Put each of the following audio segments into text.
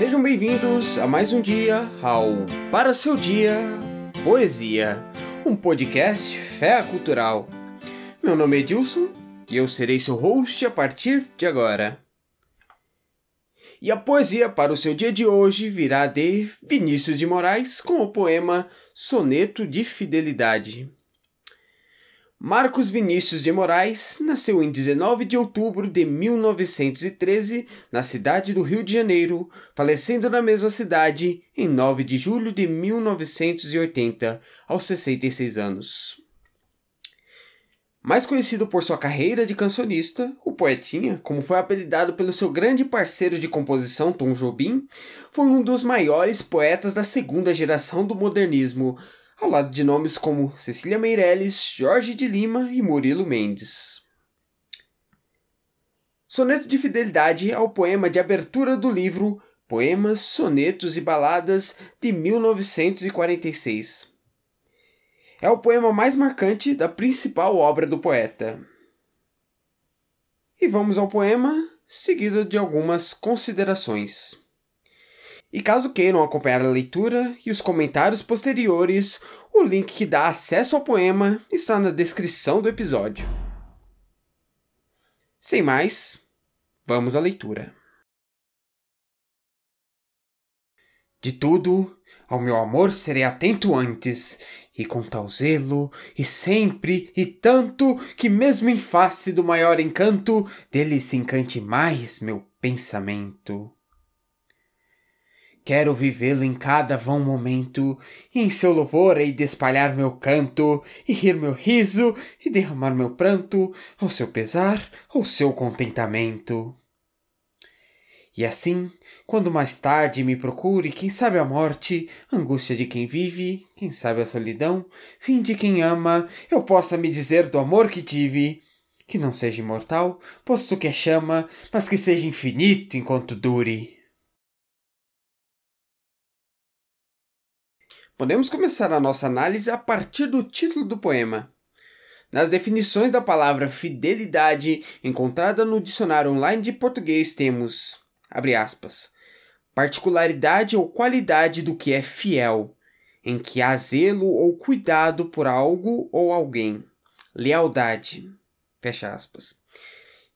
Sejam bem-vindos a mais um dia ao Para Seu Dia Poesia, um podcast fé cultural. Meu nome é Edilson e eu serei seu host a partir de agora. E a poesia para o seu dia de hoje virá de Vinícius de Moraes com o poema Soneto de Fidelidade. Marcos Vinícius de Moraes nasceu em 19 de outubro de 1913 na cidade do Rio de Janeiro, falecendo na mesma cidade em 9 de julho de 1980, aos 66 anos. Mais conhecido por sua carreira de cancionista, o Poetinha, como foi apelidado pelo seu grande parceiro de composição Tom Jobim, foi um dos maiores poetas da segunda geração do modernismo, ao lado de nomes como Cecília Meirelles, Jorge de Lima e Murilo Mendes. Soneto de Fidelidade é o poema de abertura do livro Poemas, Sonetos e Baladas de 1946. É o poema mais marcante da principal obra do poeta. E vamos ao poema, seguido de algumas considerações. E caso queiram acompanhar a leitura e os comentários posteriores, o link que dá acesso ao poema está na descrição do episódio. Sem mais, vamos à leitura. De tudo, ao meu amor serei atento antes, e com tal zelo, e sempre, e tanto, que mesmo em face do maior encanto, dele se encante mais meu pensamento. Quero vivê-lo em cada vão momento, e em seu louvor hei de espalhar meu canto, e rir meu riso, e derramar meu pranto, ao seu pesar, ao seu contentamento. E assim, quando mais tarde me procure, quem sabe a morte, angústia de quem vive, quem sabe a solidão, fim de quem ama, eu possa me dizer do amor que tive, que não seja imortal, posto que é chama, mas que seja infinito enquanto dure. Podemos começar a nossa análise a partir do título do poema. Nas definições da palavra fidelidade encontrada no dicionário online de português temos, abre aspas, particularidade ou qualidade do que é fiel, em que há zelo ou cuidado por algo ou alguém. Lealdade. Fecha aspas.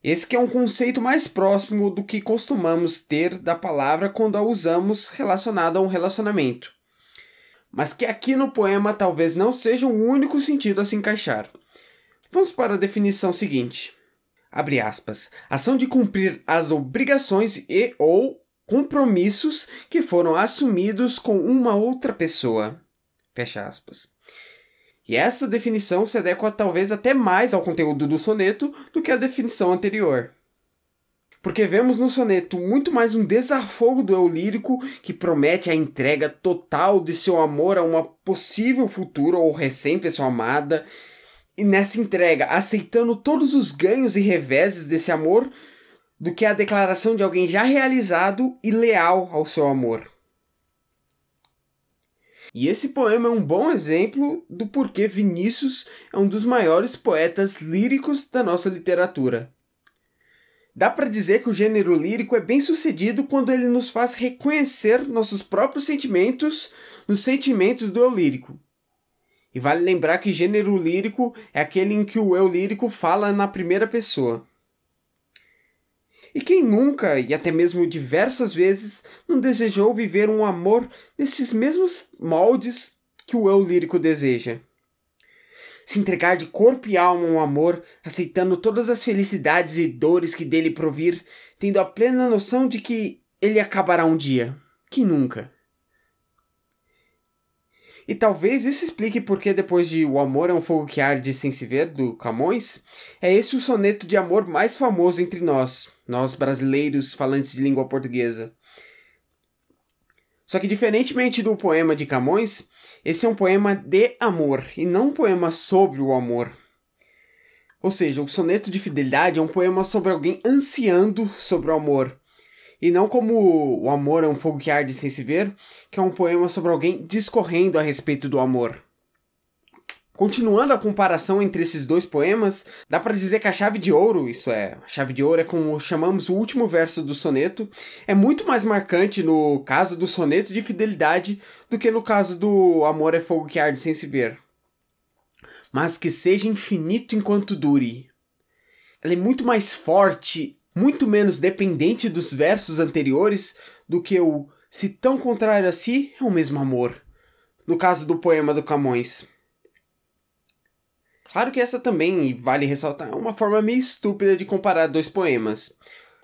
Esse que é um conceito mais próximo do que costumamos ter da palavra quando a usamos relacionada a um relacionamento mas que aqui no poema talvez não seja o único sentido a se encaixar. Vamos para a definição seguinte. Abre aspas. Ação de cumprir as obrigações e ou compromissos que foram assumidos com uma outra pessoa. Fecha aspas. E essa definição se adequa talvez até mais ao conteúdo do soneto do que a definição anterior porque vemos no soneto muito mais um desafogo do eu lírico que promete a entrega total de seu amor a uma possível futura ou recém-pessoa amada, e nessa entrega aceitando todos os ganhos e reveses desse amor, do que a declaração de alguém já realizado e leal ao seu amor. E esse poema é um bom exemplo do porquê Vinícius é um dos maiores poetas líricos da nossa literatura. Dá para dizer que o gênero lírico é bem sucedido quando ele nos faz reconhecer nossos próprios sentimentos nos sentimentos do eu lírico. E vale lembrar que gênero lírico é aquele em que o eu lírico fala na primeira pessoa. E quem nunca, e até mesmo diversas vezes, não desejou viver um amor nesses mesmos moldes que o eu lírico deseja? Se entregar de corpo e alma ao amor, aceitando todas as felicidades e dores que dele provir, tendo a plena noção de que ele acabará um dia. Que nunca. E talvez isso explique porque depois de O Amor é um Fogo que Arde Sem Se Ver, do Camões, é esse o soneto de amor mais famoso entre nós, nós brasileiros falantes de língua portuguesa. Só que diferentemente do poema de Camões, esse é um poema de amor e não um poema sobre o amor. Ou seja, o soneto de fidelidade é um poema sobre alguém ansiando sobre o amor. E não como o amor é um fogo que arde sem se ver, que é um poema sobre alguém discorrendo a respeito do amor. Continuando a comparação entre esses dois poemas, dá para dizer que a chave de ouro, isso é, a chave de ouro é como chamamos o último verso do soneto, é muito mais marcante no caso do soneto de fidelidade do que no caso do amor é fogo que arde sem se ver. Mas que seja infinito enquanto dure. Ela é muito mais forte, muito menos dependente dos versos anteriores do que o se tão contrário a si é o mesmo amor. No caso do poema do Camões. Claro que essa também, vale ressaltar, é uma forma meio estúpida de comparar dois poemas.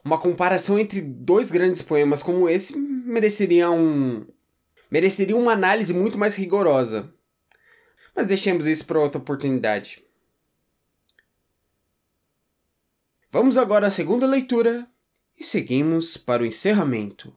Uma comparação entre dois grandes poemas como esse mereceria um. mereceria uma análise muito mais rigorosa. Mas deixemos isso para outra oportunidade. Vamos agora à segunda leitura e seguimos para o encerramento.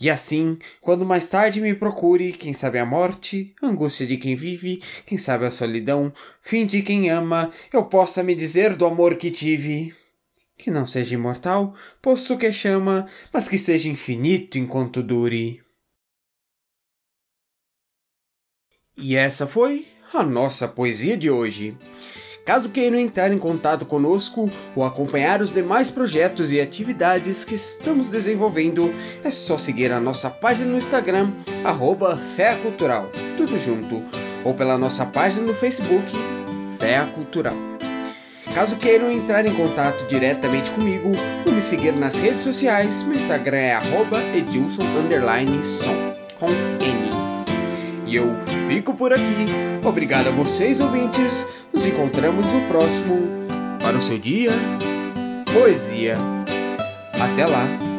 E assim, quando mais tarde me procure, quem sabe a morte, angústia de quem vive, quem sabe a solidão, fim de quem ama, eu possa me dizer do amor que tive. Que não seja imortal, posto que chama, mas que seja infinito enquanto dure. E essa foi a nossa poesia de hoje. Caso queiram entrar em contato conosco ou acompanhar os demais projetos e atividades que estamos desenvolvendo, é só seguir a nossa página no Instagram, arroba Cultural, tudo junto, ou pela nossa página no Facebook, Fé Cultural. Caso queiram entrar em contato diretamente comigo, ou me seguir nas redes sociais, meu Instagram é arroba com N. Eu fico por aqui. Obrigado a vocês, ouvintes. Nos encontramos no próximo. Para o seu dia, poesia. Até lá!